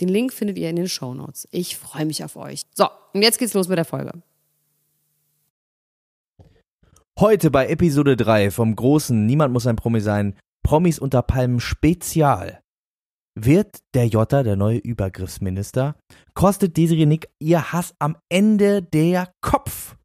Den Link findet ihr in den Show Notes. Ich freue mich auf euch. So, und jetzt geht's los mit der Folge. Heute bei Episode 3 vom großen Niemand muss ein Promi sein, Promis unter Palmen Spezial. Wird der Jota der neue Übergriffsminister? Kostet Desiree Nick ihr Hass am Ende der Kopf?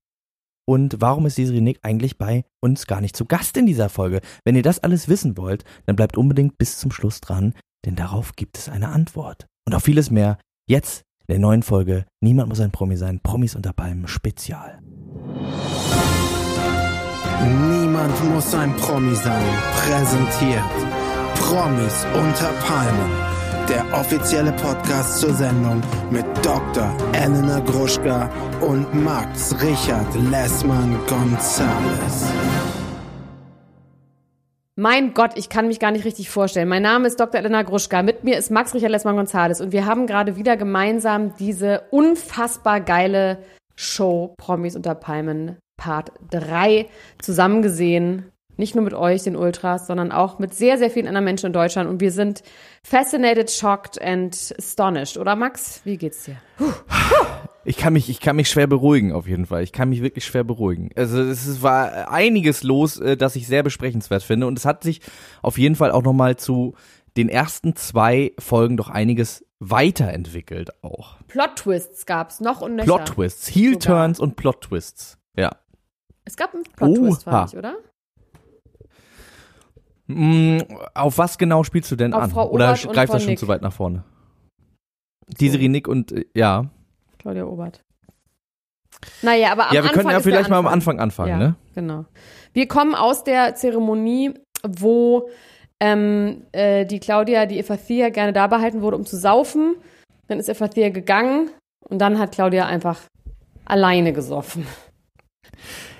Und warum ist Desiree Nick eigentlich bei uns gar nicht zu Gast in dieser Folge? Wenn ihr das alles wissen wollt, dann bleibt unbedingt bis zum Schluss dran, denn darauf gibt es eine Antwort. Und auf vieles mehr jetzt in der neuen Folge Niemand muss ein Promi sein, Promis unter Palmen Spezial. Niemand muss ein Promi sein, präsentiert Promis unter Palmen, der offizielle Podcast zur Sendung mit Dr. Elena Gruschka und Max Richard Lessmann Gonzales. Mein Gott, ich kann mich gar nicht richtig vorstellen. Mein Name ist Dr. Elena Gruschka. Mit mir ist Max Richard Lessmann Gonzales und wir haben gerade wieder gemeinsam diese unfassbar geile Show Promis unter Palmen Part 3 zusammen gesehen. Nicht nur mit euch, den Ultras, sondern auch mit sehr, sehr vielen anderen Menschen in Deutschland. Und wir sind fascinated, shocked and astonished. Oder Max? Wie geht's dir? Puh. Ich kann mich, ich kann mich schwer beruhigen, auf jeden Fall. Ich kann mich wirklich schwer beruhigen. Also es war einiges los, äh, das ich sehr besprechenswert finde. Und es hat sich auf jeden Fall auch nochmal zu den ersten zwei Folgen doch einiges weiterentwickelt auch. Plot-Twists gab's noch und nöcher. Plot-Twists, Heel-Turns und Plot-Twists. Ja. Es gab einen Plot-Twist, fand ich, oder? Mm, auf was genau spielst du denn Auf an? Oder greift das schon zu weit nach vorne? Desiree Nick und äh, ja. Claudia Obert. Naja, aber am ja, wir Anfang können ja vielleicht mal am Anfang. Anfang anfangen, ja, ne? Genau. Wir kommen aus der Zeremonie, wo ähm, äh, die Claudia, die Efathia gerne da behalten wurde, um zu saufen. Dann ist Efathia gegangen und dann hat Claudia einfach alleine gesoffen.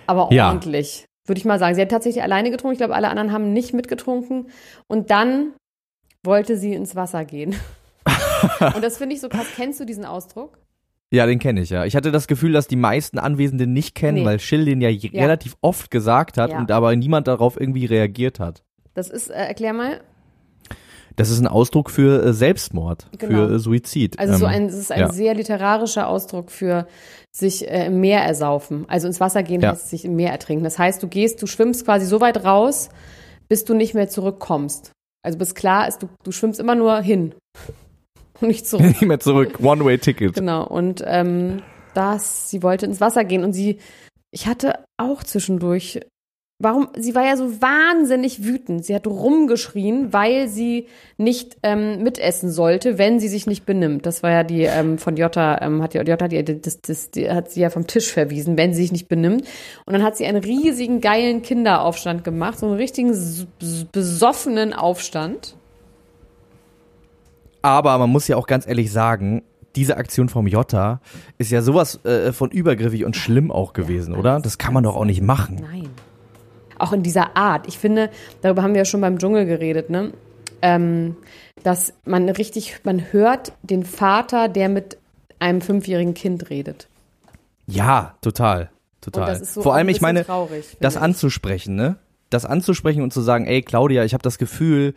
Aber Ja. ordentlich, würde ich mal sagen. Sie hat tatsächlich alleine getrunken. Ich glaube, alle anderen haben nicht mitgetrunken. Und dann wollte sie ins Wasser gehen. und das finde ich so krass. Kennst du diesen Ausdruck? Ja, den kenne ich ja. Ich hatte das Gefühl, dass die meisten Anwesenden nicht kennen, Nee. weil Schill den ja, Ja. relativ oft gesagt hat Ja. und aber niemand darauf irgendwie reagiert hat. Das ist, äh, erklär mal, Das ist ein Ausdruck für äh, Selbstmord, Genau. für äh, Suizid. Also so Ähm, ein, es ist ein ja. sehr literarischer Ausdruck für sich äh, im Meer ersaufen. Also ins Wasser gehen heißt sich im Meer ertrinken. Das heißt, du gehst, du schwimmst quasi so weit raus, bis du nicht mehr zurückkommst. Also bis klar ist, du, du schwimmst immer nur hin und nicht zurück. nicht mehr zurück. One-Way-Ticket. genau. Und ähm, das, sie wollte ins Wasser gehen und sie, ich hatte auch zwischendurch, warum, sie war ja so wahnsinnig wütend. Sie hat rumgeschrien, weil sie nicht ähm, mitessen sollte, wenn sie sich nicht benimmt. Das war ja die ähm, von Jota, ähm, hat die, Jota die, das, das, die, hat sie ja vom Tisch verwiesen, wenn sie sich nicht benimmt. Und dann hat sie einen riesigen, geilen Kinderaufstand gemacht, so einen richtigen besoffenen Aufstand. Aber man muss ja auch ganz ehrlich sagen, diese Aktion vom Jota ist ja sowas äh, von übergriffig und schlimm auch gewesen, oder? Das kann man doch auch nicht machen. Nein. Auch in dieser Art. Ich finde, darüber haben wir ja schon beim Dschungel geredet, ne? Ähm, dass man richtig, man hört den Vater, der mit einem fünfjährigen Kind redet. Ja, total. Total. das ist so Vor allem, ich meine, traurig, das ich. anzusprechen, ne? Das anzusprechen und zu sagen, ey Claudia, ich habe das Gefühl,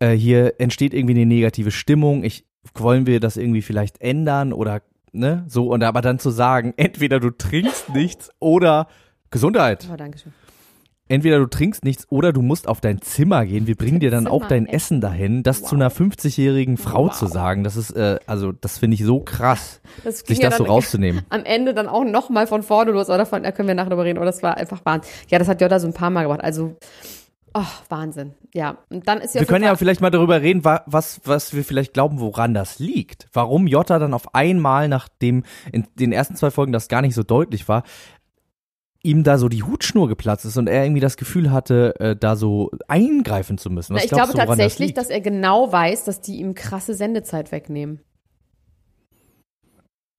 äh, hier entsteht irgendwie eine negative Stimmung. Ich wollen wir das irgendwie vielleicht ändern oder ne? So und aber dann zu sagen, entweder du trinkst nichts oder Gesundheit. Oh, Dankeschön. Entweder du trinkst nichts oder du musst auf dein Zimmer gehen. Wir bringen dir dann Zimmer auch dein essen. Essen dahin. Das zu einer 50-jährigen Frau zu sagen, das ist äh, also das finde ich so krass, Das sich ja das so dann rauszunehmen. Am Ende dann auch noch mal von vorne los, oder davon, da können wir nachher drüber reden, oder das war einfach Wahnsinn. Ja, das hat Jota so ein paar Mal gemacht, also, oh, Wahnsinn. Ja, und dann ist ja Wir können ja vielleicht mal darüber reden, wa- was, was wir vielleicht glauben, woran das liegt. Warum Jota dann auf einmal, nachdem in den ersten zwei Folgen das gar nicht so deutlich war, ihm da so die Hutschnur geplatzt ist und er irgendwie das Gefühl hatte, äh, da so eingreifen zu müssen. Na, ich glaube das tatsächlich, liegt? dass er genau weiß, dass die ihm krasse Sendezeit wegnehmen.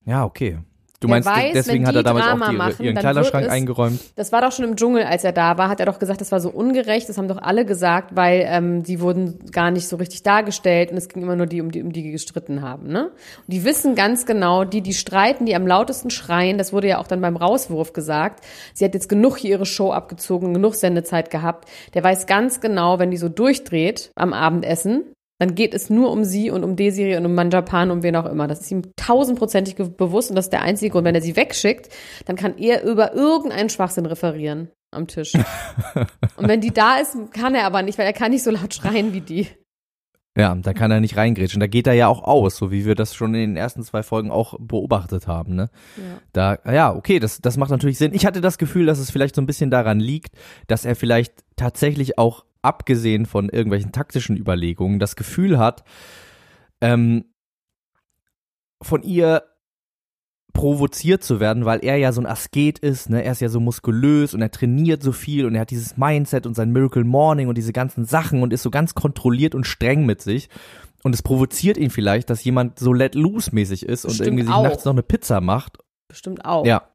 Ja, okay. Du meinst, weiß, deswegen wenn hat er die damals Drama auch die, machen, ihren Kleiderschrank es- eingeräumt. Das war doch schon im Dschungel, als er da war, hat er doch gesagt, das war so ungerecht. Das haben doch alle gesagt, weil ähm, die wurden gar nicht so richtig dargestellt und es ging immer nur die, um die, um die gestritten haben. Ne? Und die wissen ganz genau, die, die streiten, die am lautesten schreien, das wurde ja auch dann beim Rauswurf gesagt. Sie hat jetzt genug hier ihre Show abgezogen, genug Sendezeit gehabt. Der weiß ganz genau, wenn die so durchdreht am Abendessen, dann geht es nur um sie und um Desiree und um Manjapan, um wen auch immer. Das ist ihm tausendprozentig bewusst und das ist der einzige Grund. Wenn er sie wegschickt, dann kann er über irgendeinen Schwachsinn referieren am Tisch. und wenn die da ist, kann er aber nicht, weil er kann nicht so laut schreien wie die. Ja, da kann er nicht reingrätschen. Da geht er ja auch aus, so wie wir das schon in den ersten zwei Folgen auch beobachtet haben. Ne? Ja. Da, ja, okay, das, das macht natürlich Sinn. Ich hatte das Gefühl, dass es vielleicht so ein bisschen daran liegt, dass er vielleicht tatsächlich auch abgesehen von irgendwelchen taktischen Überlegungen das Gefühl hat, ähm, von ihr provoziert zu werden, weil er ja so ein Asket ist, ne? Er ist ja so muskulös und er trainiert so viel und er hat dieses Mindset und sein Miracle Morning und diese ganzen Sachen und ist so ganz kontrolliert und streng mit sich. Und es provoziert ihn vielleicht, dass jemand so let loose mäßig ist und Bestimmt irgendwie sich auch. nachts noch eine Pizza macht. Bestimmt auch. Ja.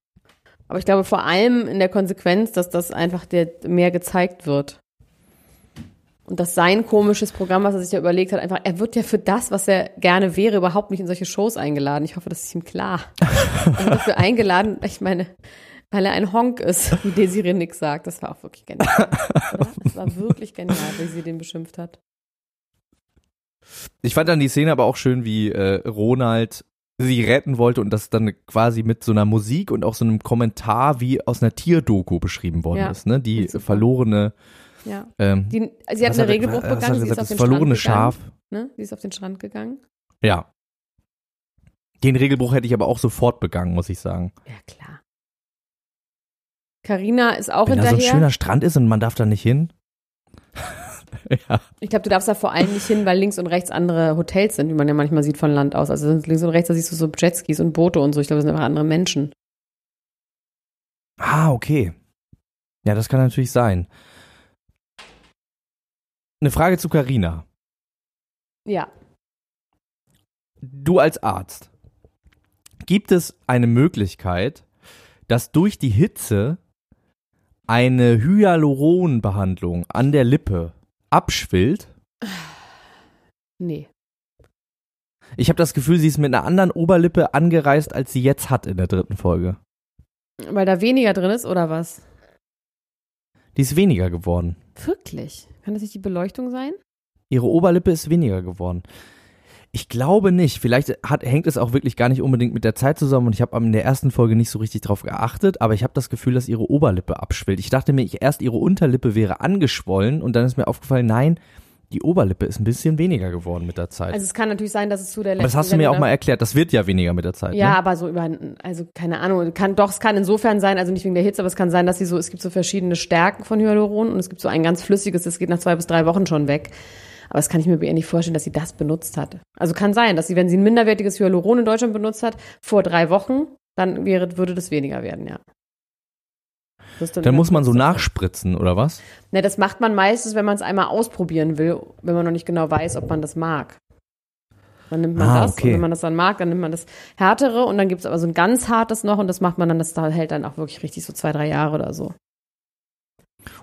Aber ich glaube vor allem in der Konsequenz, dass das einfach der mehr gezeigt wird. Und dass sein komisches Programm, was er sich ja überlegt hat, einfach, er wird ja für das, was er gerne wäre, überhaupt nicht in solche Shows eingeladen. Ich hoffe, das ist ihm klar. er wird dafür eingeladen, ich meine, weil er ein Honk ist, wie Desiree Nick sagt. Das war auch wirklich genial. Oder? Das war wirklich genial, wie sie den beschimpft hat. Ich fand dann die Szene aber auch schön, wie äh, Ronald sie retten wollte und das dann quasi mit so einer Musik und auch so einem Kommentar wie aus einer Tierdoku beschrieben worden Ja, ist, ne? Die verlorene Ja. ähm, Die, sie hat er- Regelbruch begangen, sie ist gesagt? auf das den verlorene Strand Schaf. gegangen. Ne? Sie ist auf den Strand gegangen. Ja. Den Regelbruch hätte ich aber auch sofort begangen, muss ich sagen. Ja, klar. Carina ist auch Wenn da so ein hinterher. schöner Strand ist und man darf da nicht hin. ja. Ich glaube, du darfst da vor allem nicht hin, weil links und rechts andere Hotels sind, wie man ja manchmal sieht von Land aus. Also links und rechts, da siehst du so Jetskis und Boote und so. Ich glaube, das sind einfach andere Menschen. Ah, okay. Ja, das kann natürlich sein. Eine Frage zu Carina. Ja. Du als Arzt, gibt es eine Möglichkeit, dass durch die Hitze eine Hyaluronbehandlung an der Lippe abschwillt? Nee. Ich habe das Gefühl, sie ist mit einer anderen Oberlippe angereist, als sie jetzt hat in der dritten Folge. Weil da weniger drin ist, oder was? Die ist weniger geworden. Wirklich? Kann das nicht die Beleuchtung sein? Ihre Oberlippe ist weniger geworden. Ich glaube nicht. Vielleicht hat, hängt es auch wirklich gar nicht unbedingt mit der Zeit zusammen und ich habe in der ersten Folge nicht so richtig drauf geachtet, aber ich habe das Gefühl, dass ihre Oberlippe abschwillt. Ich dachte mir, ich, erst ihre Unterlippe wäre angeschwollen und dann ist mir aufgefallen, nein, die Oberlippe ist ein bisschen weniger geworden mit der Zeit. Also es kann natürlich sein, dass es zu der letzten aber das hast du mir auch mal erklärt, das wird ja weniger mit der Zeit. Ja, Ne? aber so über, also keine Ahnung, kann doch, es kann insofern sein, also nicht wegen der Hitze, aber es kann sein, dass sie so, es gibt so verschiedene Stärken von Hyaluron und es gibt so ein ganz flüssiges, das geht nach zwei bis drei Wochen schon weg. Aber das kann ich mir ihr nicht vorstellen, dass sie das benutzt hat. Also kann sein, dass sie, wenn sie ein minderwertiges Hyaluron in Deutschland benutzt hat, vor drei Wochen, dann wäre, würde das weniger werden, ja. Das Dann muss man so nach nachspritzen, oder was? Ne, das macht man meistens, wenn man es einmal ausprobieren will, wenn man noch nicht genau weiß, ob man das mag. Dann nimmt man Ah, das okay. und wenn man das dann mag, dann nimmt man das härtere und dann gibt es aber so ein ganz hartes noch und das macht man dann, das da hält dann auch wirklich richtig so zwei, drei Jahre oder so.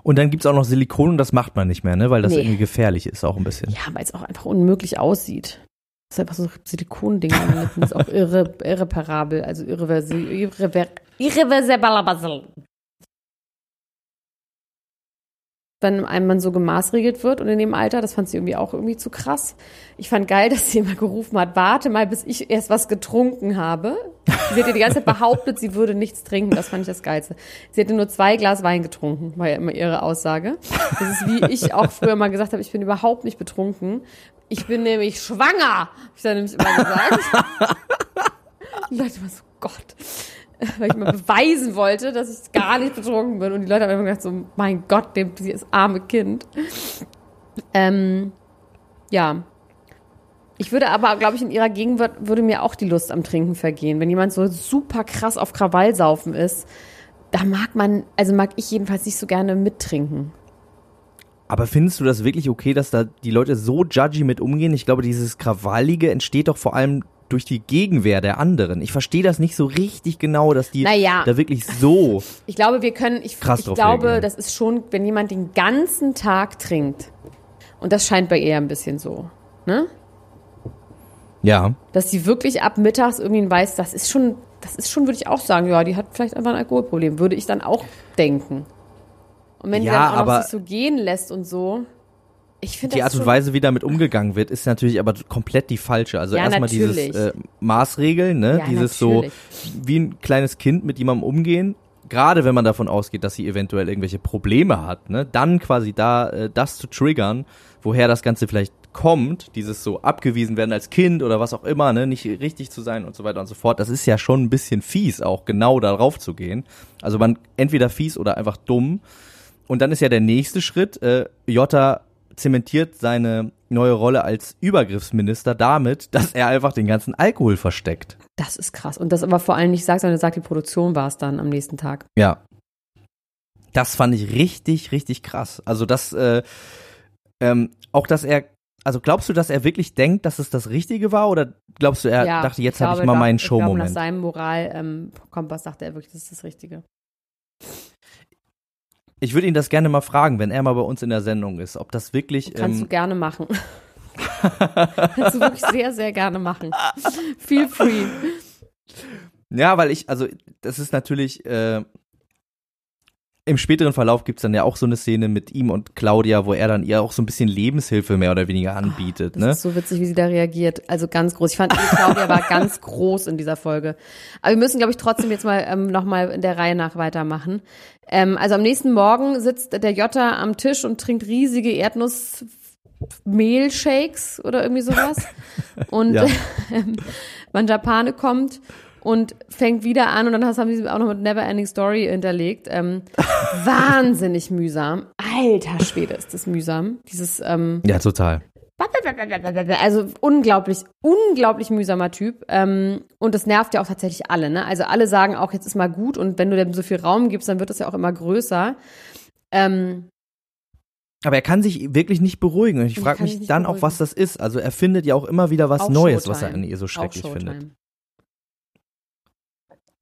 Und dann gibt's auch noch Silikon und das macht man nicht mehr, ne? Weil das Nee. irgendwie gefährlich ist auch ein bisschen. Ja, weil es auch einfach unmöglich aussieht. Das ist einfach so Silikonding an den Lippen, ist auch irre, irreparabel, also irreversibel. Irrever, irreversibel. Wenn einem man so gemaßregelt wird und in dem Alter, das fand sie irgendwie auch irgendwie zu krass. Ich fand geil, dass sie immer gerufen hat, warte mal, bis ich erst was getrunken habe. Sie hat ja die ganze Zeit behauptet, sie würde nichts trinken, das fand ich das Geilste. Sie hätte nur zwei Glas Wein getrunken, war ja immer ihre Aussage. Das ist wie ich auch früher mal gesagt habe, ich bin überhaupt nicht betrunken. Ich bin nämlich schwanger, hab ich dann nämlich immer gesagt. Und Leute immer so, Gott weil ich mal beweisen wollte, dass ich gar nicht betrunken bin. Und die Leute haben immer gedacht, so, mein Gott, dem, dieses arme Kind. Ähm, ja. Ich würde aber, glaube ich, in ihrer Gegenwart würde mir auch die Lust am Trinken vergehen. Wenn jemand so super krass auf Krawallsaufen ist, da mag man, also mag ich jedenfalls nicht so gerne mittrinken. Aber findest du das wirklich okay, dass da die Leute so judgy mit umgehen? Ich glaube, dieses Krawallige entsteht doch vor allem durch die Gegenwehr der anderen. Ich verstehe das nicht so richtig genau, dass die Naja. da wirklich so. Ich glaube, wir können, ich, Krass ich glaube, reagieren. das ist schon, wenn jemand den ganzen Tag trinkt, und das scheint bei ihr ein bisschen so, ne? Ja. Dass sie wirklich ab mittags irgendwie weiß, das ist schon, das ist schon, würde ich auch sagen, ja, die hat vielleicht einfach ein Alkoholproblem, würde ich dann auch denken. Und wenn die Ja, dann auch aber- noch sich so gehen lässt und so, Die Art und Weise, wie damit umgegangen wird, ist natürlich aber komplett die falsche. Also Ja, erstmal dieses äh, Maßregeln, ne? Ja, dieses natürlich. so wie ein kleines Kind mit jemandem umgehen. Gerade wenn man davon ausgeht, dass sie eventuell irgendwelche Probleme hat, ne? Dann quasi da äh, das zu triggern, woher das Ganze vielleicht kommt, dieses so abgewiesen werden als Kind oder was auch immer, ne? Nicht richtig zu sein und so weiter und so fort. Das ist ja schon ein bisschen fies, auch genau darauf zu gehen. Also man entweder fies oder einfach dumm. Und dann ist ja der nächste Schritt, äh, Jota zementiert seine neue Rolle als Übergriffsminister damit, dass er einfach den ganzen Alkohol versteckt. das ist krass. Und das aber vor allem nicht sagt, sondern sagt, die Produktion war es dann am nächsten Tag. Ja. Das fand ich richtig, richtig krass. Also das, äh, ähm, auch dass er, also glaubst du, dass er wirklich denkt, dass es das Richtige war oder glaubst du, er ja, dachte, jetzt habe ich glaube, mal da- meinen glaube, nach Showmoment? seinem Moral-Kompass dachte er wirklich, das ist das Richtige. Ich würde ihn das gerne mal fragen, wenn er mal bei uns in der Sendung ist, ob das wirklich, Kannst du ähm, gerne machen. Kannst du wirklich sehr, sehr gerne machen. Feel free. Ja, weil ich, also das ist natürlich, äh, im späteren Verlauf gibt's dann ja auch so eine Szene mit ihm und Claudia, wo er dann ihr auch so ein bisschen Lebenshilfe mehr oder weniger anbietet, Das ne? ist so witzig, wie sie da reagiert. Also ganz groß. Ich fand, Claudia war ganz groß in dieser Folge. Aber wir müssen, glaube ich, trotzdem jetzt mal ähm, nochmal in der Reihe nach weitermachen. Ähm, also am nächsten Morgen sitzt der Jota am Tisch und trinkt riesige Erdnussmehlshakes oder irgendwie sowas. Und Ja. ähm, Manjapane kommt und fängt wieder an und dann hast- haben sie auch noch mit Never Ending Story hinterlegt. Ähm, wahnsinnig mühsam. Alter Schwede ist das mühsam. Dieses ähm, Ja, total. also unglaublich, unglaublich mühsamer Typ. Ähm, und das nervt ja auch tatsächlich alle. Ne? Also alle sagen auch, jetzt ist mal gut und wenn du dem so viel Raum gibst, dann wird das ja auch immer größer. Ähm, Aber er kann sich wirklich nicht beruhigen. Und ich frage mich dann auch, beruhigen. was das ist. Also er findet ja auch immer wieder was auch Neues, was er Showtime. an ihr so Auch schrecklich Showtime. findet.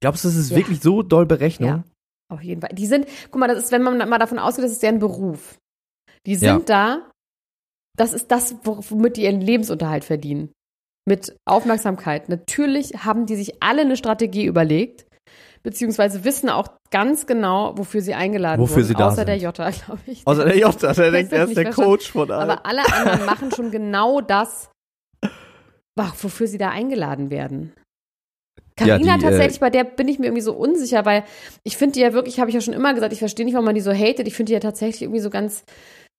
Glaubst du, das ist Ja. wirklich so doll Berechnung? Ja, auf jeden Fall. Die sind, guck mal, das ist, wenn man mal davon ausgeht, das ist deren Beruf. Die sind da, das ist das, wo- womit die ihren Lebensunterhalt verdienen. Mit Aufmerksamkeit. Natürlich haben die sich alle eine Strategie überlegt, beziehungsweise wissen auch ganz genau, wofür sie eingeladen Wofür wurden. sie da außer sind. der Jota, glaube ich. Außer der Jota, der denkt, er ist der. Coach von allen. Aber alle anderen machen schon genau das, wofür sie da eingeladen werden. Ja, Carina die, äh, tatsächlich, bei der bin ich mir irgendwie so unsicher, weil ich finde die ja wirklich, habe ich ja schon immer gesagt, ich verstehe nicht, warum man die so hatet. Ich finde die ja tatsächlich irgendwie so ganz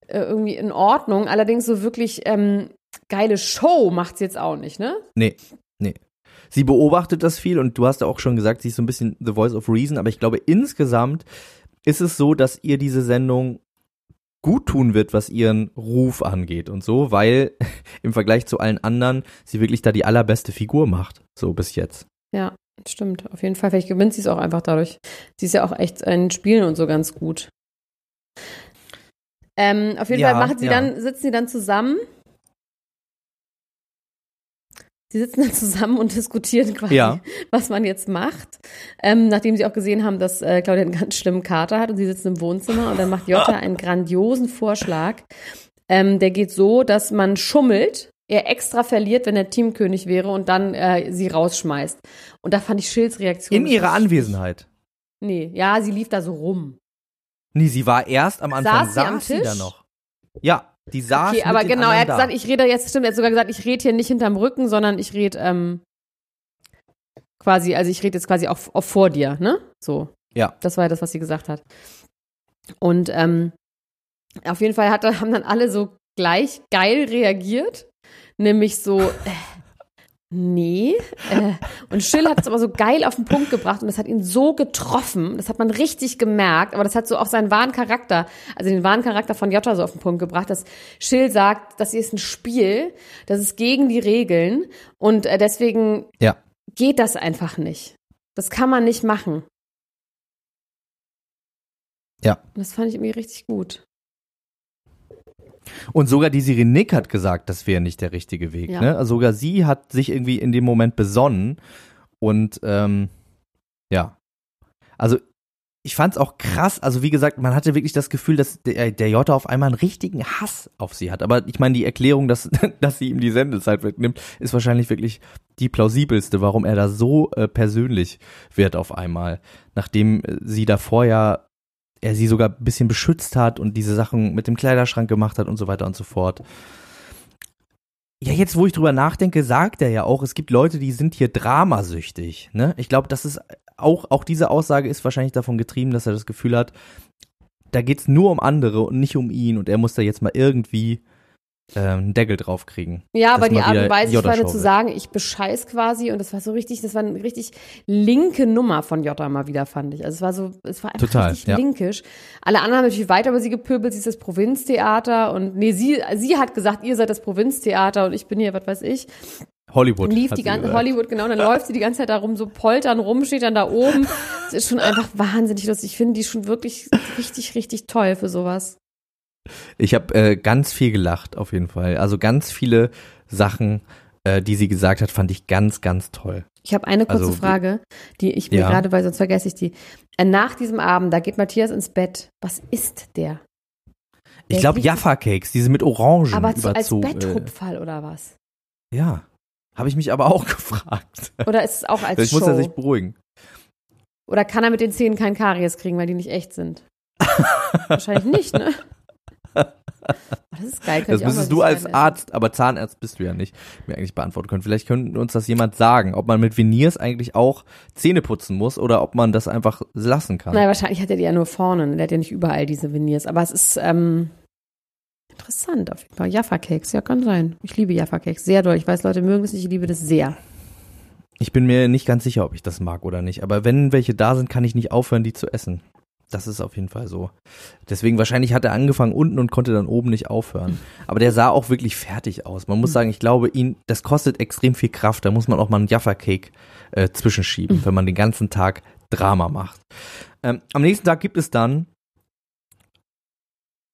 äh, irgendwie in Ordnung. Allerdings so wirklich ähm, geile Show macht sie jetzt auch nicht, ne? Nee, nee. Sie beobachtet das viel und du hast ja auch schon gesagt, sie ist so ein bisschen the voice of reason, aber ich glaube insgesamt ist es so, dass ihr diese Sendung gut tun wird, was ihren Ruf angeht und so, weil im Vergleich zu allen anderen sie wirklich da die allerbeste Figur macht, so bis jetzt. Ja, stimmt. Auf jeden Fall. Vielleicht gewinnt sie es auch einfach dadurch. Sie ist ja auch echt in Spielen und so ganz gut. Ähm, auf jeden Ja, Fall machen sie ja. dann, sitzen sie dann zusammen. Sie sitzen dann zusammen und diskutieren quasi, Ja. was man jetzt macht. Ähm, nachdem sie auch gesehen haben, dass äh, Claudia einen ganz schlimmen Kater hat und sie sitzen im Wohnzimmer und dann macht Jota einen grandiosen Vorschlag. Ähm, der geht so, dass man schummelt, er extra verliert, wenn er Teamkönig wäre und dann äh, sie rausschmeißt. Und da fand ich Schilds Reaktion. In ihrer Anwesenheit. Nee, ja, sie lief da so rum. Nee, sie war erst am Anfang, Saß sie am saß sie da noch. Ja, die saß Okay, aber genau, er hat gesagt, ich rede jetzt, stimmt, er hat sogar gesagt, ich rede hier nicht hinterm Rücken, sondern ich rede ähm, quasi, also ich rede jetzt quasi auch, auch vor dir, ne? So. Ja. Das war ja das, was sie gesagt hat. Und ähm, auf jeden Fall hat, haben dann alle so gleich geil reagiert. Nämlich so, äh, nee. Äh, und Schill hat es aber so geil auf den Punkt gebracht und das hat ihn so getroffen. Das hat man richtig gemerkt, aber das hat so auch seinen wahren Charakter, also den wahren Charakter von Jota so auf den Punkt gebracht, dass Schill sagt, das hier ist ein Spiel, das ist gegen die Regeln und äh, deswegen Ja. geht das einfach nicht. Das kann man nicht machen. Ja. Das fand ich irgendwie richtig gut. Und sogar die Sirenik hat gesagt, das wäre nicht der richtige Weg. Ja. Ne? Also sogar sie hat sich irgendwie in dem Moment besonnen. Und ähm, ja. Also ich fand es auch krass. Also wie gesagt, man hatte wirklich das Gefühl, dass der, der Jota auf einmal einen richtigen Hass auf sie hat. Aber ich meine, die Erklärung, dass, dass sie ihm die Sendezeit wegnimmt, ist wahrscheinlich wirklich die plausibelste, warum er da so äh, persönlich wird auf einmal. Nachdem äh, sie davor ja er sie sogar ein bisschen beschützt hat und diese Sachen mit dem Kleiderschrank gemacht hat und so weiter und so fort. Ja, jetzt, wo ich drüber nachdenke, sagt er ja auch, es gibt Leute, die sind hier dramasüchtig. Ne? Ich glaube, das ist auch, auch diese Aussage ist wahrscheinlich davon getrieben, dass er das Gefühl hat, da geht's nur um andere und nicht um ihn und er muss da jetzt mal irgendwie einen Deckel drauf kriegen. Ja, aber die Art und Weise, ich fand zu sagen, ich bescheiß quasi und das war so richtig, das war eine richtig linke Nummer von Jota mal wieder, fand ich. Also es war so, es war einfach Total, richtig ja. linkisch. Alle anderen haben natürlich weiter über sie gepöbelt, sie ist das Provinztheater und nee, sie, sie hat gesagt, ihr seid das Provinztheater und ich bin hier, was weiß ich. Hollywood. lief die ganze. Hollywood, genau, dann läuft sie die ganze Zeit da rum, so poltern rum, steht dann da oben. Es ist schon einfach wahnsinnig lustig. Ich finde die schon wirklich richtig, richtig toll für sowas. Ich habe äh, ganz viel gelacht, auf jeden Fall. Also ganz viele Sachen, äh, die sie gesagt hat, fand ich ganz, ganz toll. Ich habe eine kurze Also, Frage, die ich mir Ja. gerade, weil sonst vergesse ich die. Äh, Nach diesem Abend, da geht Matthias ins Bett. Was ist der? Ich Der glaube riecht- Jaffa-Cakes, diese mit Orangen Aber zu, als überzogen. Betthupferl oder was? Äh, ja, habe ich mich aber auch gefragt. Oder ist es auch als Vielleicht Show? muss er sich beruhigen. Oder kann er mit den Zähnen kein Karies kriegen, weil die nicht echt sind? Wahrscheinlich nicht, ne? Oh, Das ist geil. könnte Das müsstest du als. Arzt, aber Zahnarzt bist du ja nicht, mir eigentlich beantworten können. Vielleicht könnte uns das jemand sagen, ob man mit Veneers eigentlich auch Zähne putzen muss oder ob man das einfach lassen kann. Nein, wahrscheinlich hat er die ja nur vorne. ne? Der hat ja nicht überall diese Veneers. Aber es ist ähm, interessant auf jeden Fall. Jaffa-Cakes, ja, kann sein. Ich liebe Jaffa-Cakes. Sehr doll. Ich weiß, Leute mögen es nicht. Ich liebe das sehr. Ich bin mir nicht ganz sicher, ob ich das mag oder nicht. Aber wenn welche da sind, kann ich nicht aufhören, die zu essen. Das ist auf jeden Fall so. Deswegen wahrscheinlich hat er angefangen unten und konnte dann oben nicht aufhören. Aber der sah auch wirklich fertig aus. Man muss sagen, ich glaube, ihn, das kostet extrem viel Kraft. Da muss man auch mal einen Jaffa-Cake äh, zwischenschieben, wenn man den ganzen Tag Drama macht. Ähm, am nächsten Tag gibt es dann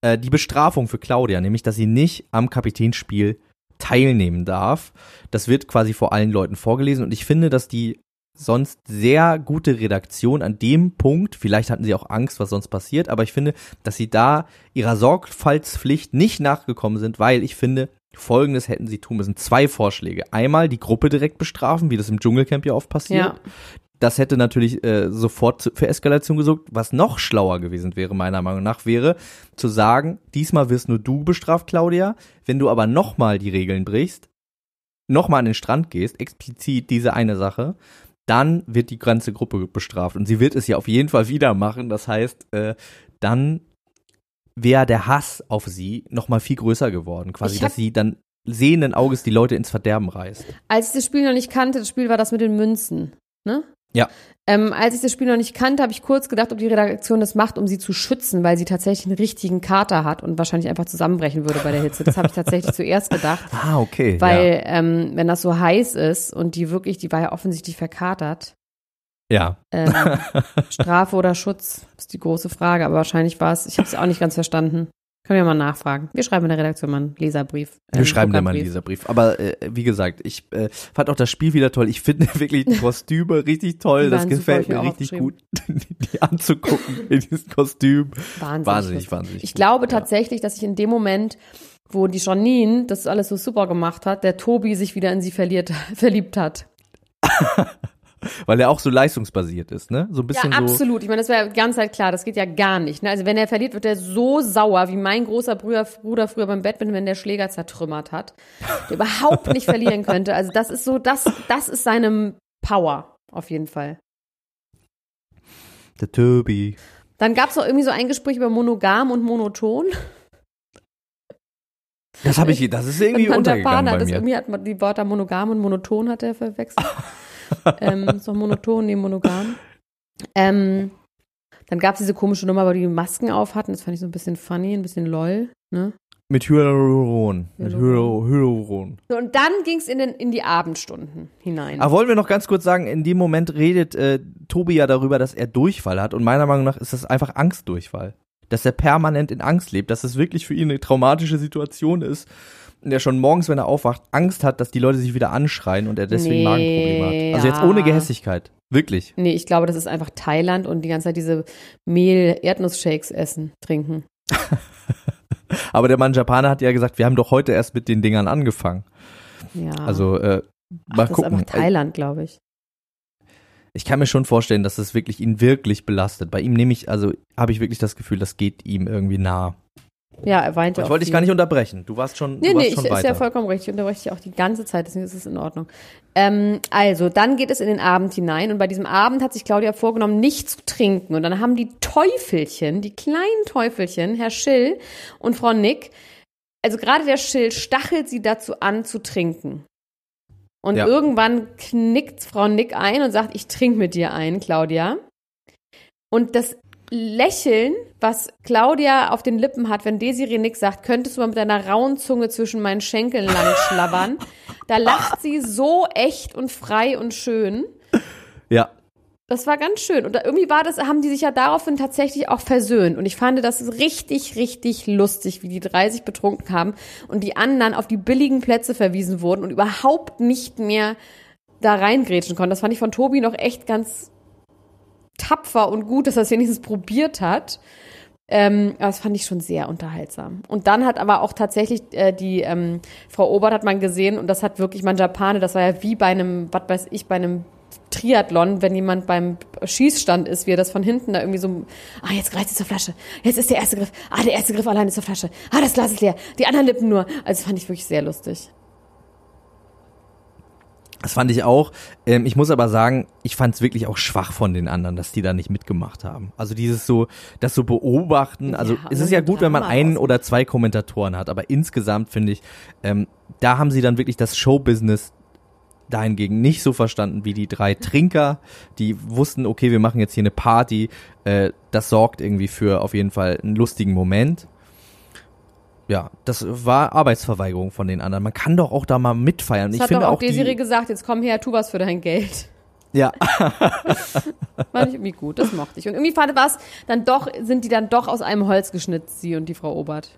äh, die Bestrafung für Claudia, nämlich, dass sie nicht am Kapitänsspiel teilnehmen darf. Das wird quasi vor allen Leuten vorgelesen und ich finde, dass die sonst sehr gute Redaktion an dem Punkt, vielleicht hatten sie auch Angst, was sonst passiert, aber ich finde, dass sie da ihrer Sorgfaltspflicht nicht nachgekommen sind, weil ich finde, folgendes hätten sie tun müssen. Zwei Vorschläge. Einmal die Gruppe direkt bestrafen, wie das im Dschungelcamp ja oft passiert. Ja. Das hätte natürlich äh, sofort für Eskalation gesorgt. Was noch schlauer gewesen wäre, meiner Meinung nach, wäre zu sagen, diesmal wirst nur du bestraft, Claudia. Wenn du aber nochmal die Regeln brichst, nochmal an den Strand gehst, explizit diese eine Sache, dann wird die ganze Gruppe bestraft. Und sie wird es ja auf jeden Fall wieder machen. Das heißt, äh, dann wäre der Hass auf sie nochmal viel größer geworden. Quasi, dass sie dann sehenden Auges die Leute ins Verderben reißt. Als ich das Spiel noch nicht kannte, das Spiel war das mit den Münzen, ne? Ja. Ähm, als ich das Spiel noch nicht kannte, habe ich kurz gedacht, ob die Redaktion das macht, um sie zu schützen, weil sie tatsächlich einen richtigen Kater hat und wahrscheinlich einfach zusammenbrechen würde bei der Hitze. Das habe ich tatsächlich zuerst gedacht. Ah, okay. Weil, ähm, wenn das so heiß ist und die wirklich, die war ja offensichtlich verkatert, ja. ähm, Strafe oder Schutz, ist die große Frage. Aber wahrscheinlich war es, ich habe es auch nicht ganz verstanden. Können wir mal nachfragen. Wir schreiben in der Redaktion mal einen Leserbrief. Wir ähm, schreiben dir mal einen. Leserbrief. Aber äh, wie gesagt, ich äh, fand auch das Spiel wieder toll. Ich finde wirklich die Kostüme richtig toll. Das gefällt mir richtig gut, die anzugucken in diesem Kostüm. Wahnsinnig. Wahnsinnig, wahnsinnig. Ich gut. glaube tatsächlich, dass ich in dem Moment, wo die Janine das alles so super gemacht hat, der Tobi sich wieder in sie verliert, verliebt hat. Weil er auch so leistungsbasiert ist, ne? So ein bisschen ja, so. absolut. Ich meine, das wäre ganz halt klar. Das geht ja gar nicht. Ne? Also wenn er verliert, wird er so sauer, wie mein großer Bruder, Bruder früher beim Badminton, wenn der Schläger zertrümmert hat, der überhaupt nicht verlieren könnte. Also das ist so, das, das ist seine Power auf jeden Fall. Der Tobi. Dann gab es auch irgendwie so ein Gespräch über monogam und monoton. Das habe ich, das ist irgendwie Und untergegangen hat bei das mir. irgendwie hat man die Wörter monogam und monoton hat er verwechselt. ähm, ist doch monoton, nee, monogam. Ähm, dann gab es diese komische Nummer, wo die Masken auf hatten. Das fand ich so ein bisschen funny, ein bisschen lol. Ne? Mit Hyaluron. Mit Hyaluron. So, und dann ging es in, den- in die Abendstunden hinein. Aber wollen wir noch ganz kurz sagen, in dem Moment redet äh, Tobi ja darüber, dass er Durchfall hat. Und meiner Meinung nach ist das einfach Angstdurchfall. Dass er permanent in Angst lebt, dass es wirklich für ihn eine traumatische Situation ist. Und er schon morgens, wenn er aufwacht, Angst hat, dass die Leute sich wieder anschreien und er deswegen Nee, Magenprobleme hat. Also jetzt ja. ohne Gehässigkeit. Wirklich. Nee, ich glaube, das ist einfach Thailand und die ganze Zeit diese Mehl-Erdnussshakes essen, trinken. Aber der Mann Japaner hat ja gesagt, wir haben doch heute erst mit den Dingern angefangen. Ja. Also äh, Ach, mal das gucken. ist einfach Thailand, glaube ich. Ich kann mir schon vorstellen, dass das wirklich ihn wirklich belastet. Bei ihm nehme ich, also habe ich wirklich das Gefühl, das geht ihm irgendwie nah. Ja, er weinte Ich auch wollte dich gar nicht unterbrechen. Du warst schon, Nee, du warst nee, schon ich, ist weiter. ja vollkommen richtig. Ich unterbreche dich auch die ganze Zeit, deswegen ist es in Ordnung. Ähm, also, dann geht es in den Abend hinein und bei diesem Abend hat sich Claudia vorgenommen, nicht zu trinken. Und dann haben die Teufelchen, die kleinen Teufelchen, Herr Schill und Frau Nick, also gerade der Schill stachelt sie dazu an, zu trinken. Und Ja. irgendwann knickt Frau Nick ein und sagt, ich trinke mit dir ein, Claudia. Und das Lächeln, was Claudia auf den Lippen hat, wenn Desiree Nick sagt, könntest du mal mit deiner rauen Zunge zwischen meinen Schenkeln lang schlabbern, da lacht sie so echt und frei und schön. Ja, Das war ganz schön. Und da, irgendwie war das, haben die sich ja daraufhin tatsächlich auch versöhnt. Und ich fand das ist richtig, richtig lustig, wie die drei sich betrunken haben und die anderen auf die billigen Plätze verwiesen wurden und überhaupt nicht mehr da reingrätschen konnten. Das fand ich von Tobi noch echt ganz tapfer und gut, dass er es wenigstens probiert hat. Ähm, das fand ich schon sehr unterhaltsam. Und dann hat aber auch tatsächlich äh, die ähm, Frau Obert hat man gesehen und das hat wirklich man Japane, das war ja wie bei einem, was weiß ich, bei einem Triathlon, wenn jemand beim Schießstand ist, wie er das von hinten da irgendwie so, ah, jetzt greift sie zur Flasche, jetzt ist der erste Griff, ah, der erste Griff alleine zur Flasche, ah, das Glas ist leer, die anderen Lippen nur. Also fand ich wirklich sehr lustig. Das fand ich auch. Ähm, ich muss aber sagen, ich fand es wirklich auch schwach von den anderen, dass die da nicht mitgemacht haben. Also dieses so, das so beobachten. Also Ja, es und ist ja gut, wenn man einen oder zwei Kommentatoren hat, aber insgesamt finde ich, ähm, da haben sie dann wirklich das Showbusiness dahingegen nicht so verstanden wie die drei Trinker, die wussten, okay, wir machen jetzt hier eine Party. Äh, das sorgt irgendwie für auf jeden Fall einen lustigen Moment. Ja, das war Arbeitsverweigerung von den anderen. Man kann doch auch da mal mitfeiern. Das ich hat finde doch auch, auch Desiree gesagt, jetzt komm her, tu was für dein Geld. ja, Fand ich irgendwie gut, das mochte ich. Und irgendwie fand was, dann doch, sind die dann doch aus einem Holz geschnitzt, sie und die Frau Obert.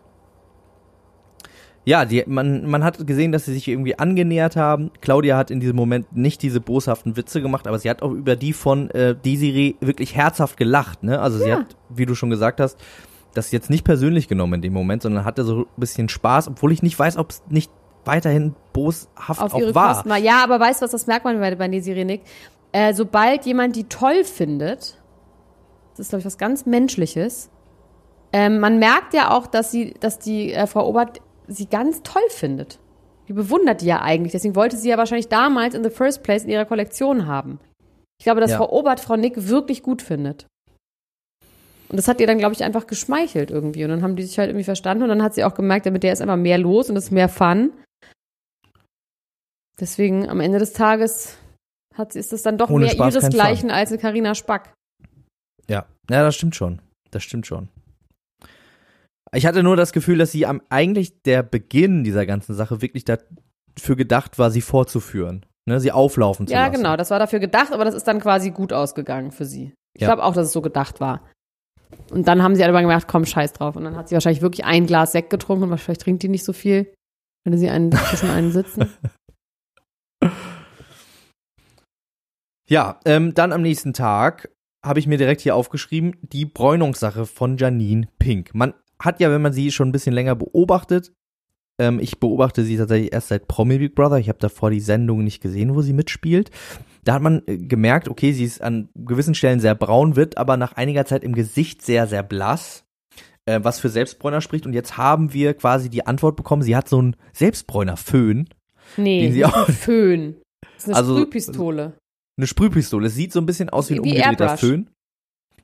Ja, die, man, man hat gesehen, dass sie sich irgendwie angenähert haben. Claudia hat in diesem Moment nicht diese boshaften Witze gemacht, aber sie hat auch über die von äh, Desiree wirklich herzhaft gelacht. Ne? Also sie Ja. hat, wie du schon gesagt hast, das jetzt nicht persönlich genommen in dem Moment, sondern hatte so ein bisschen Spaß, obwohl ich nicht weiß, ob es nicht weiterhin boshaft Auf auch ihre war. Kosten. Ja, aber weißt du, was das merkt man bei, bei Desiree Nick? Äh, sobald jemand die toll findet, das ist, glaube ich, was ganz Menschliches, ähm, man merkt ja auch, dass sie, dass die äh, Frau Obert sie ganz toll findet. Die bewundert die ja eigentlich. Deswegen wollte sie ja wahrscheinlich damals in the first place in ihrer Kollektion haben. Ich glaube, dass Ja. Frau Obert Frau Nick wirklich gut findet. Und das hat ihr dann, glaube ich, einfach geschmeichelt irgendwie. Und dann haben die sich halt irgendwie verstanden und dann hat sie auch gemerkt, ja, mit der ist einfach mehr los und es ist mehr Fun. Deswegen am Ende des Tages hat, ist es dann doch Ohne mehr Spaß ihresgleichen als eine Carina Spack. Ja, ja, das stimmt schon. Das stimmt schon. Ich hatte nur das Gefühl, dass sie am eigentlich der Beginn dieser ganzen Sache wirklich dafür gedacht war, sie fortzuführen, ne, sie auflaufen zu Ja, lassen. genau, das war dafür gedacht, aber das ist dann quasi gut ausgegangen für sie. Ich Ja. glaube auch, dass es so gedacht war. Und dann haben sie aber gemerkt, komm, scheiß drauf. Und dann hat sie wahrscheinlich wirklich ein Glas Sekt getrunken und vielleicht trinkt die nicht so viel. Wenn sie einen zwischen einen sitzen. Ja, ähm, dann am nächsten Tag habe ich mir direkt hier aufgeschrieben, die Bräunungssache von Janine Pink. Man hat ja, wenn man sie schon ein bisschen länger beobachtet, ähm, ich beobachte sie tatsächlich erst seit Promi Big Brother, ich habe davor die Sendung nicht gesehen, wo sie mitspielt. Da hat man äh, gemerkt, okay, sie ist an gewissen Stellen sehr braun, wird aber nach einiger Zeit im Gesicht sehr, sehr blass, äh, was für Selbstbräuner spricht. Und jetzt haben wir quasi die Antwort bekommen, sie hat so einen Selbstbräuner-Föhn, Nee, Den sie auch- ein Föhn. Das ist eine Also- Sprühpistole. eine Sprühpistole. Es sieht so ein bisschen aus wie ein umgedrehter. Föhn.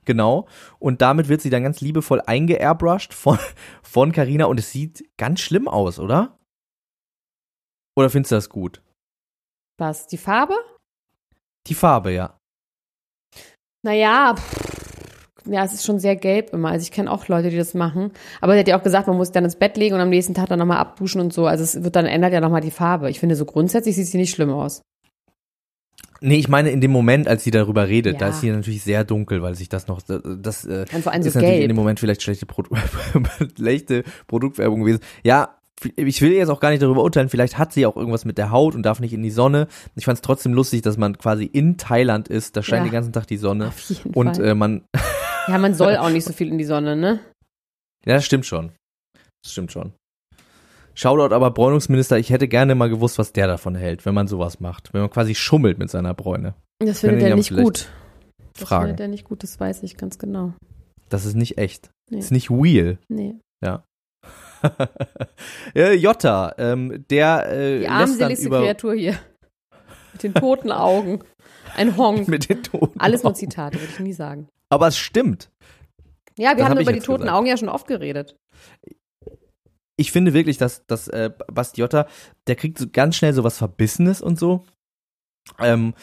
Genau. Und damit wird sie dann ganz liebevoll eingeairbrushed von, von Carina und es sieht ganz schlimm aus, oder? Oder findest du das gut? Was? Die Farbe? Die Farbe, ja. Naja, pff, ja, es ist schon sehr gelb immer. Also ich kenne auch Leute, die das machen. Aber sie hat ja auch gesagt, man muss dann ins Bett legen und am nächsten Tag dann nochmal abduschen und so. Also es wird dann ändert ja nochmal die Farbe. Ich finde, so grundsätzlich sieht sie nicht schlimm aus. Nee, ich meine in dem Moment, als sie darüber redet, Ja. da ist sie natürlich sehr dunkel, weil sich das noch, das äh, ist so natürlich gelb. in dem Moment vielleicht schlechte, Produ schlechte Produktwerbung gewesen. Ja, ich will jetzt auch gar nicht darüber urteilen, vielleicht hat sie auch irgendwas mit der Haut und darf nicht in die Sonne. Ich fand es trotzdem lustig, dass man quasi in Thailand ist, da scheint Ja. den ganzen Tag die Sonne Auf jeden und Fall. äh, man, ja, man soll auch nicht so viel in die Sonne, ne? ja, das stimmt schon. Das stimmt schon. Shoutout aber Bräunungsminister, ich hätte gerne mal gewusst, was der davon hält, wenn man sowas macht, wenn man quasi schummelt mit seiner Bräune. Das findet er ja nicht gut. Das fragen. findet er nicht gut, das weiß ich ganz genau. Das ist nicht echt. Nee. Das ist nicht real. Nee. äh, Jota, ähm, der äh, Die armseligste über Kreatur hier. Mit den toten Augen. Ein Honk. mit den Toten. Alles nur Zitate, würde ich nie sagen. Aber es stimmt. Ja, wir Das haben hab über die toten gesagt. Augen ja schon oft geredet. Ich finde wirklich, dass, dass äh, Bastiotta, der kriegt so ganz schnell so was Verbissenes und so. Ähm,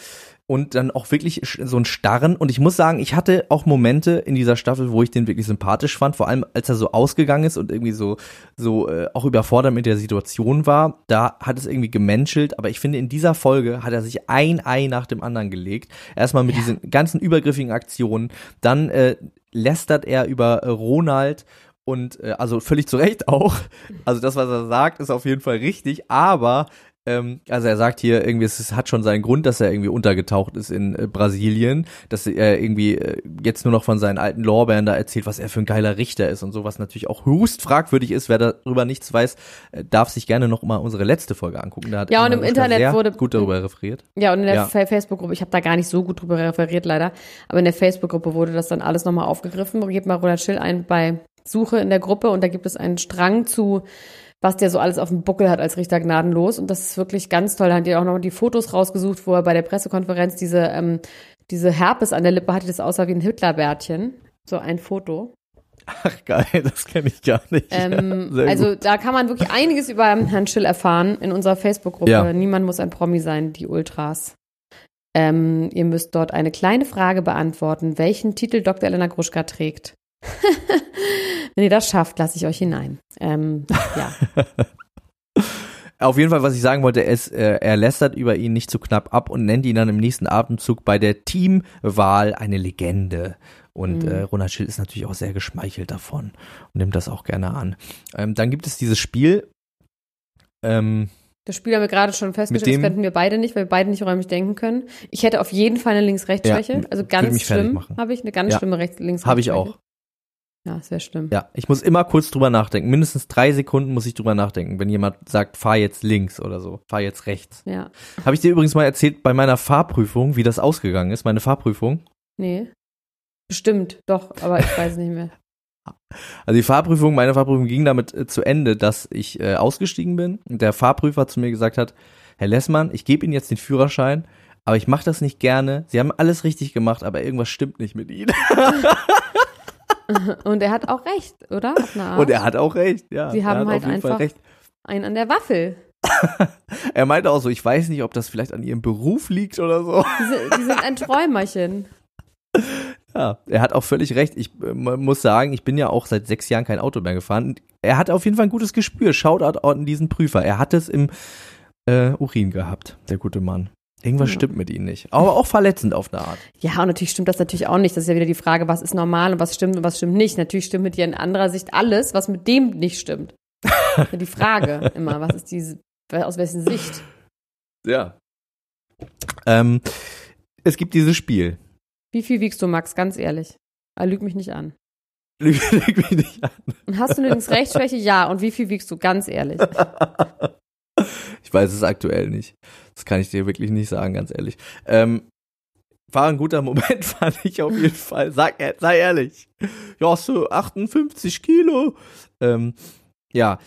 und dann auch wirklich so ein Starren. Und ich muss sagen, ich hatte auch Momente in dieser Staffel, wo ich den wirklich sympathisch fand, vor allem als er so ausgegangen ist und irgendwie so, so äh, auch überfordert mit der Situation war. Da hat es irgendwie gemenschelt, aber ich finde, in dieser Folge hat er sich ein Ei nach dem anderen gelegt. Erstmal mit Ja. diesen ganzen übergriffigen Aktionen, dann äh, lästert er über äh, Ronald und äh, also völlig zu Recht auch. Also das, was er sagt, ist auf jeden Fall richtig, aber ähm, also er sagt hier irgendwie, es hat schon seinen Grund, dass er irgendwie untergetaucht ist in äh, Brasilien, dass er irgendwie äh, jetzt nur noch von seinen alten Lorbeeren da erzählt, was er für ein geiler Richter ist und so, was natürlich auch höchst fragwürdig ist. Wer darüber nichts weiß, äh, darf sich gerne noch mal unsere letzte Folge angucken. Da hat Ja, und im Internet wurde- gut darüber referiert. Ja, und in der Ja. Fa- Facebook-Gruppe, ich habe da gar nicht so gut drüber referiert leider, aber in der Facebook-Gruppe wurde das dann alles nochmal aufgegriffen. Gebt mal Ronald Schill ein bei Suche in der Gruppe und da gibt es einen Strang zu, was der so alles auf dem Buckel hat als Richter gnadenlos und das ist wirklich ganz toll. Da hat ihr auch noch die Fotos rausgesucht, wo er bei der Pressekonferenz diese, ähm, diese Herpes an der Lippe hatte, das aussah wie ein Hitlerbärtchen. So ein Foto. Ach geil, das kenne ich gar nicht. Ähm, also gut. da kann man wirklich einiges über Herrn Schill erfahren in unserer Facebook-Gruppe. Ja. Niemand muss ein Promi sein, die Ultras. Ähm, ihr müsst dort eine kleine Frage beantworten, welchen Titel Dr. Elena Gruschka trägt. Wenn ihr das schafft, lasse ich euch hinein. Ähm, ja. Auf jeden Fall, was ich sagen wollte, ist, äh, er lästert über ihn nicht zu knapp ab und nennt ihn dann im nächsten Atemzug bei der Teamwahl eine Legende. Und Mhm. äh, Ronald Schill ist natürlich auch sehr geschmeichelt davon und nimmt das auch gerne an. Ähm, dann gibt es dieses Spiel. Ähm, Das Spiel haben wir gerade schon festgestellt, das könnten wir beide nicht, weil wir beide nicht räumlich denken können. Ich hätte auf jeden Fall eine Links-Rechts-Schwäche. Ja, also ganz schlimm habe ich, eine ganz Ja. schlimme Rechts links Habe ich auch. Ja, sehr schlimm. Ja, ich muss immer kurz drüber nachdenken. Mindestens drei Sekunden muss ich drüber nachdenken, wenn jemand sagt, fahr jetzt links oder so, fahr jetzt rechts. Ja. Habe ich dir übrigens mal erzählt bei meiner Fahrprüfung, wie das ausgegangen ist, meine Fahrprüfung? Nee. Bestimmt, doch, aber ich weiß nicht mehr. Also die Fahrprüfung, meine Fahrprüfung ging damit äh, zu Ende, dass ich äh, ausgestiegen bin und der Fahrprüfer zu mir gesagt hat, Herr Lessmann, ich gebe Ihnen jetzt den Führerschein, aber ich mache das nicht gerne. Sie haben alles richtig gemacht, aber irgendwas stimmt nicht mit Ihnen. Und er hat auch recht, oder? Und er hat auch recht, ja. Sie haben halt einfach- recht. einen an der Waffel. Er meinte auch so, ich weiß nicht, ob das vielleicht an Ihrem Beruf liegt oder so. Die sind, die sind ein Träumerchen. Ja, er hat auch völlig recht. Ich äh, muss sagen, ich bin ja auch seit sechs Jahren kein Auto mehr gefahren. Er hat auf jeden Fall ein gutes Gespür. Shoutout an diesen Prüfer. Er hat es im äh, Urin gehabt, der gute Mann. Irgendwas Ja. stimmt mit ihm nicht. Aber auch verletzend auf eine Art. Ja, und natürlich stimmt das natürlich auch nicht. Das ist ja wieder die Frage, was ist normal und was stimmt und was stimmt nicht. Natürlich stimmt mit dir in anderer Sicht alles, was mit dem nicht stimmt. Ja, die Frage immer, was ist diese, aus wessen Sicht? Ja. Ähm, es gibt dieses Spiel. Wie viel wiegst du, Max? Ganz ehrlich. Ah, lüg mich nicht an. Lüg lüg mich nicht an. Und hast du eine Links-Rechts-Schwäche? Ja. Und wie viel wiegst du? Ganz ehrlich. Ich weiß es aktuell nicht. Das kann ich dir wirklich nicht sagen, ganz ehrlich. Ähm, war ein guter Moment, fand ich auf jeden Fall. Sag, äh, sei ehrlich. Ja, so 58 Kilo. Ähm, ja.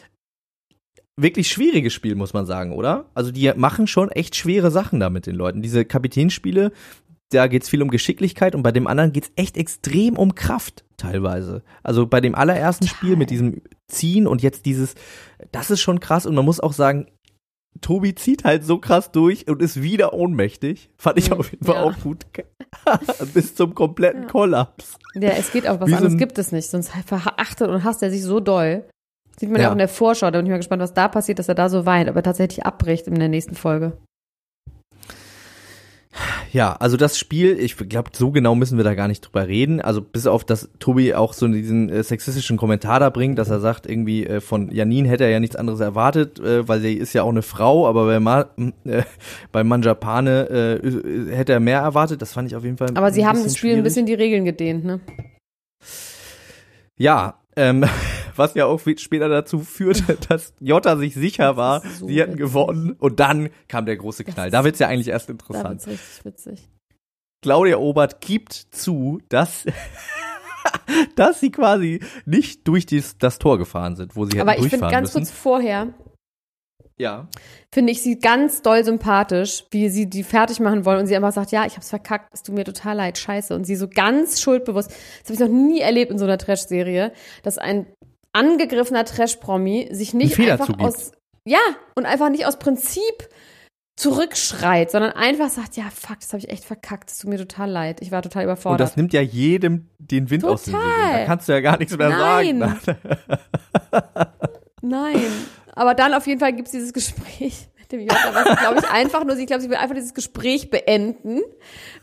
Wirklich schwieriges Spiel, muss man sagen, oder? Also die machen schon echt schwere Sachen da mit den Leuten. Diese Kapitänsspiele, da geht's viel um Geschicklichkeit und bei dem anderen geht's echt extrem um Kraft teilweise. Also bei dem allerersten Spiel mit diesem Ziehen und jetzt dieses, das ist schon krass und man muss auch sagen, Tobi zieht halt so krass durch und ist wieder ohnmächtig. Fand ich auf jeden Fall ja. auch gut. Bis zum kompletten Kollaps. Ja, es geht auch was Wie anderes gibt es nicht, sonst verachtet und hasst er sich so doll. Sieht man ja, Ja. auch in der Vorschau, da bin ich mal gespannt, was da passiert, dass er da so weint, aber tatsächlich abbricht in der nächsten Folge. Ja, also das Spiel, ich glaube, so genau müssen wir da gar nicht drüber reden. Also bis auf, dass Tobi auch so diesen äh, sexistischen Kommentar da bringt, dass er sagt, irgendwie äh, von Janine hätte er ja nichts anderes erwartet, äh, weil sie ist ja auch eine Frau, aber bei, Ma äh, bei Manjapane äh, hätte er mehr erwartet. Das fand ich auf jeden Fall. Aber sie ein haben das Spiel ein schwierig. bisschen die Regeln gedehnt, ne? Ja, ähm, was ja auch später dazu führte, dass Jota sich sicher war, ist so sie hätten witzig. gewonnen und dann kam der große Knall. Da wird's ja eigentlich erst Da interessant. wird's richtig witzig. Claudia Obert gibt zu, dass, dass sie quasi nicht durch dies, das Tor gefahren sind, wo sie hätten Aber ich finde durchfahren ganz müssen. kurz vorher, ja. finde ich sie ganz doll sympathisch, wie sie die fertig machen wollen und sie einfach sagt, ja, ich hab's verkackt, es tut mir total leid, scheiße. Und sie so ganz schuldbewusst, das habe ich noch nie erlebt in so einer Trash-Serie, dass ein angegriffener Trash-Promi sich nicht einfach zugibt. aus, ja, und einfach nicht aus Prinzip zurückschreit, sondern einfach sagt, ja, fuck, das habe ich echt verkackt, es tut mir total leid, ich war total Und überfordert. das nimmt ja jedem den Wind aus den Total. Segeln. Da kannst du ja gar nichts mehr Nein. sagen. Nein. Aber dann auf jeden Fall gibt's dieses Gespräch dem Jota, was glaube ich einfach nur, ich glaube, sie will einfach dieses Gespräch beenden.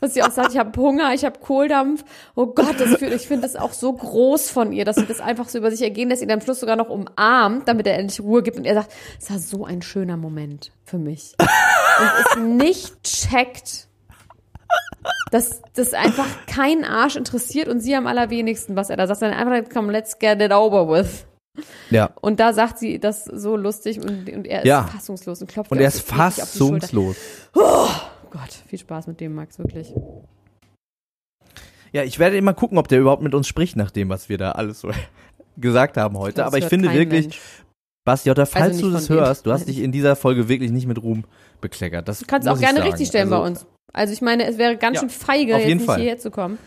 Was sie auch sagt, ich habe Hunger, ich habe Kohldampf. Oh Gott, das fühlt, ich finde das auch so groß von ihr, dass sie das einfach so über sich ergehen lässt, ihn am Schluss sogar noch umarmt, damit er endlich Ruhe gibt. Und er sagt, es war so ein schöner Moment für mich. Und es nicht checkt, dass das einfach keinen Arsch interessiert und sie am allerwenigsten, was er da sagt, sondern einfach, komm, let's get it over with. Ja. Und da sagt sie das so lustig und, und er ist Ja. fassungslos und klopft Und er ist fassungslos. Oh Gott, viel Spaß mit dem, Max, wirklich. Ja, ich werde immer gucken, ob der überhaupt mit uns spricht, nach dem, was wir da alles so gesagt haben heute. Das Aber ich finde wirklich, Mensch. Basti Jotta, falls nicht du das hörst, du hast dich in dieser Folge wirklich nicht mit Ruhm bekleckert. Das Du kannst auch gerne richtig stellen also, bei uns. Also ich meine, es wäre ganz Ja, schön feige, jetzt nicht Fall. hierher zu kommen.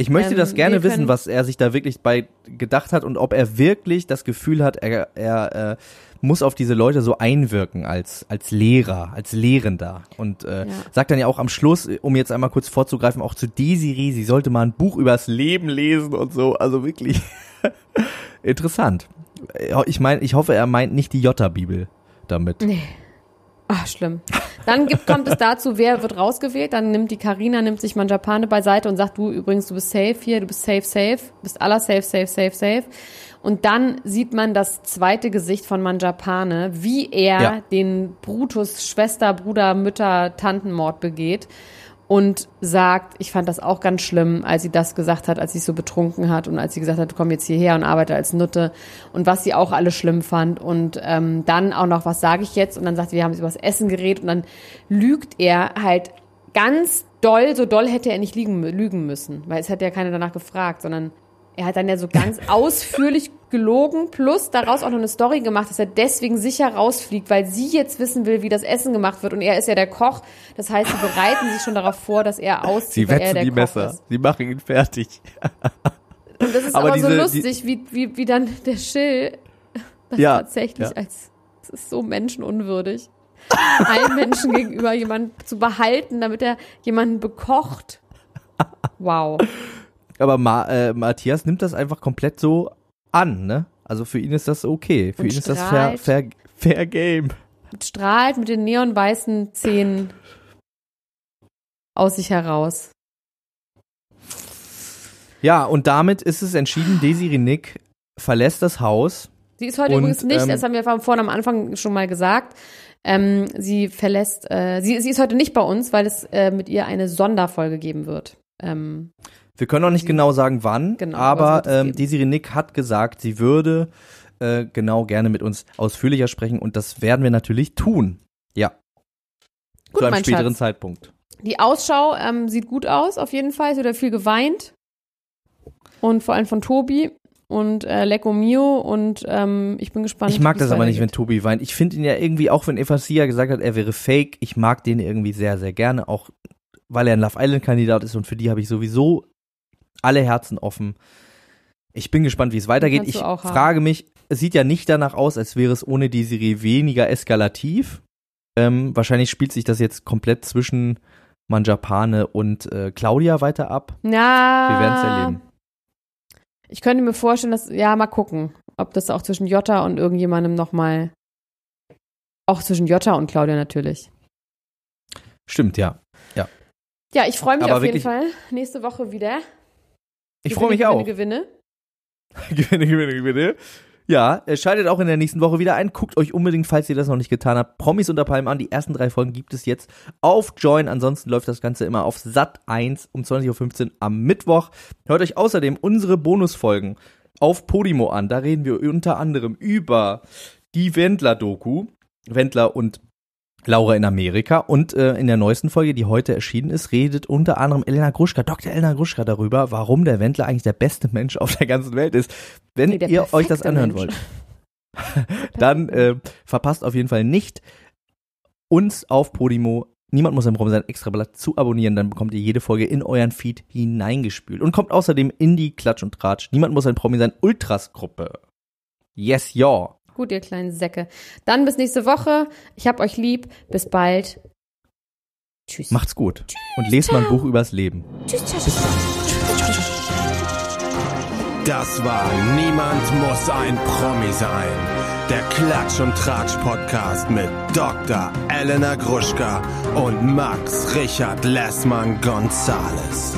Ich möchte Ähm, das gerne wissen, was er sich da wirklich bei gedacht hat und ob er wirklich das Gefühl hat, er, er äh, muss auf diese Leute so einwirken als als Lehrer, als Lehrender und äh, Ja. sagt dann ja auch am Schluss, um jetzt einmal kurz vorzugreifen, auch zu Desiree, sie sollte mal ein Buch übers Leben lesen und so, also wirklich interessant. Ich meine, ich hoffe, er meint nicht die Jota-Bibel damit. Nee. Ach, schlimm. Dann gibt, kommt es dazu, wer wird rausgewählt. Dann nimmt die Karina nimmt sich Manjapane beiseite und sagt, du übrigens, du bist safe hier, du bist safe, safe, bist aller safe, safe, safe, safe. Und dann sieht man das zweite Gesicht von Manjapane, wie er Ja. den Brutus Schwester, Bruder, Mütter, Tantenmord begeht und sagt, ich fand das auch ganz schlimm, als sie das gesagt hat, als sie so betrunken hat und als sie gesagt hat, komm jetzt hierher und arbeite als Nutte und was sie auch alle schlimm fand. Und ähm, dann auch noch, was sage ich jetzt? Und dann sagt sie, wir haben über das Essen geredet und dann lügt er halt ganz doll, so doll hätte er nicht lügen müssen, weil es hat ja keiner danach gefragt, sondern er hat dann ja so ganz ausführlich gelogen, plus daraus auch noch eine Story gemacht, dass er deswegen sicher rausfliegt, weil sie jetzt wissen will, wie das Essen gemacht wird. Und er ist ja der Koch. Das heißt, sie bereiten sich schon darauf vor, dass er auszieht, Sie weil er wetzen die Koch Messer, ist. sie machen ihn fertig. Und das ist Aber aber, so diese- lustig, wie, wie, wie dann der Schill das Ja, tatsächlich ja. als, es ist so menschenunwürdig, allen Menschen gegenüber jemanden zu behalten, damit er jemanden bekocht. Wow. Aber Ma äh, Matthias nimmt das einfach komplett so an, ne? Also für ihn ist das okay. Für Und ihn ist das fair, fair, fair game. strahlt mit den neonweißen Zähnen aus sich heraus. Ja, und damit ist es entschieden, Desiree Nick verlässt das Haus. Sie ist heute Und, übrigens nicht, ähm, das haben wir vorne am Anfang schon mal gesagt. Ähm, sie verlässt, äh, sie, sie ist heute nicht bei uns, weil es äh, mit ihr eine Sonderfolge geben wird. Ähm, Wir können noch nicht genau sagen, wann, Genau, aber ähm. Desiree Nick hat gesagt, sie würde äh, genau gerne mit uns ausführlicher sprechen und das werden wir natürlich tun. Ja. Gut, Zu einem späteren Schatz. Zeitpunkt. die Ausschau ähm, sieht gut aus, auf jeden Fall. Es wird ja viel geweint. Und vor allem von Tobi und äh, Lecco Mio. Und ähm, ich bin gespannt. Ich mag das aber nicht, wenn. Tobi weint. Ich finde ihn ja irgendwie, auch wenn Efasia gesagt hat, er wäre fake, ich mag den irgendwie sehr, sehr gerne, auch weil er ein Love Island-Kandidat ist und für die habe ich sowieso alle Herzen offen. Ich bin gespannt, wie es weitergeht. Ich frage mich, es sieht ja nicht danach aus, als wäre es ohne Desiree weniger eskalativ. Ähm, wahrscheinlich spielt sich das jetzt komplett zwischen Manjapane und äh, Claudia weiter ab. Ja. Wir werden es erleben. Ich könnte mir vorstellen, dass, ja, mal gucken, ob das auch zwischen Jota und irgendjemandem nochmal, auch zwischen Jota und Claudia natürlich. Stimmt, ja. Ja, ich freue mich Aber auf jeden Fall. Nächste Woche wieder. Ich Gewinne, freue mich gewinne, auch. Gewinne. gewinne, gewinne, gewinne. Ja, äh, schaltet auch in der nächsten Woche wieder ein. Guckt euch unbedingt, falls ihr das noch nicht getan habt, Promis unter Palmen an. Die ersten drei Folgen gibt es jetzt auf Join. Ansonsten läuft das Ganze immer auf Sat 1 um 20.15 Uhr am Mittwoch. Hört euch außerdem unsere Bonusfolgen auf Podimo an. Da reden wir unter anderem über die Wendler-Doku. Wendler und Laura in Amerika. Und äh, in der neuesten Folge, die heute erschienen ist, redet unter anderem Elena Gruschka, Dr. Elena Gruschka darüber, warum der Wendler eigentlich der beste Mensch auf der ganzen Welt ist. Wenn Nee, ihr euch das anhören Mensch. wollt, dann äh, verpasst auf jeden Fall nicht, uns auf Podimo Niemand muss ein Promi sein Extrablatt zu abonnieren, dann bekommt ihr jede Folge in euren Feed hineingespült und kommt außerdem in die Klatsch und Tratsch. Niemand muss ein Promi sein Ultras Gruppe. Yes, ja. Gut, ihr kleinen Säcke. Dann bis nächste Woche. Ich hab euch lieb. Bis bald. Tschüss. Macht's gut und lest mal ein Buch übers Leben. Tschüss. Tschüss. Tschüss. Das war Niemand muss ein Promi sein. Der Klatsch und Tratsch Podcast mit Dr. Elena Gruschka und Max Richard Lessmann Gonzales.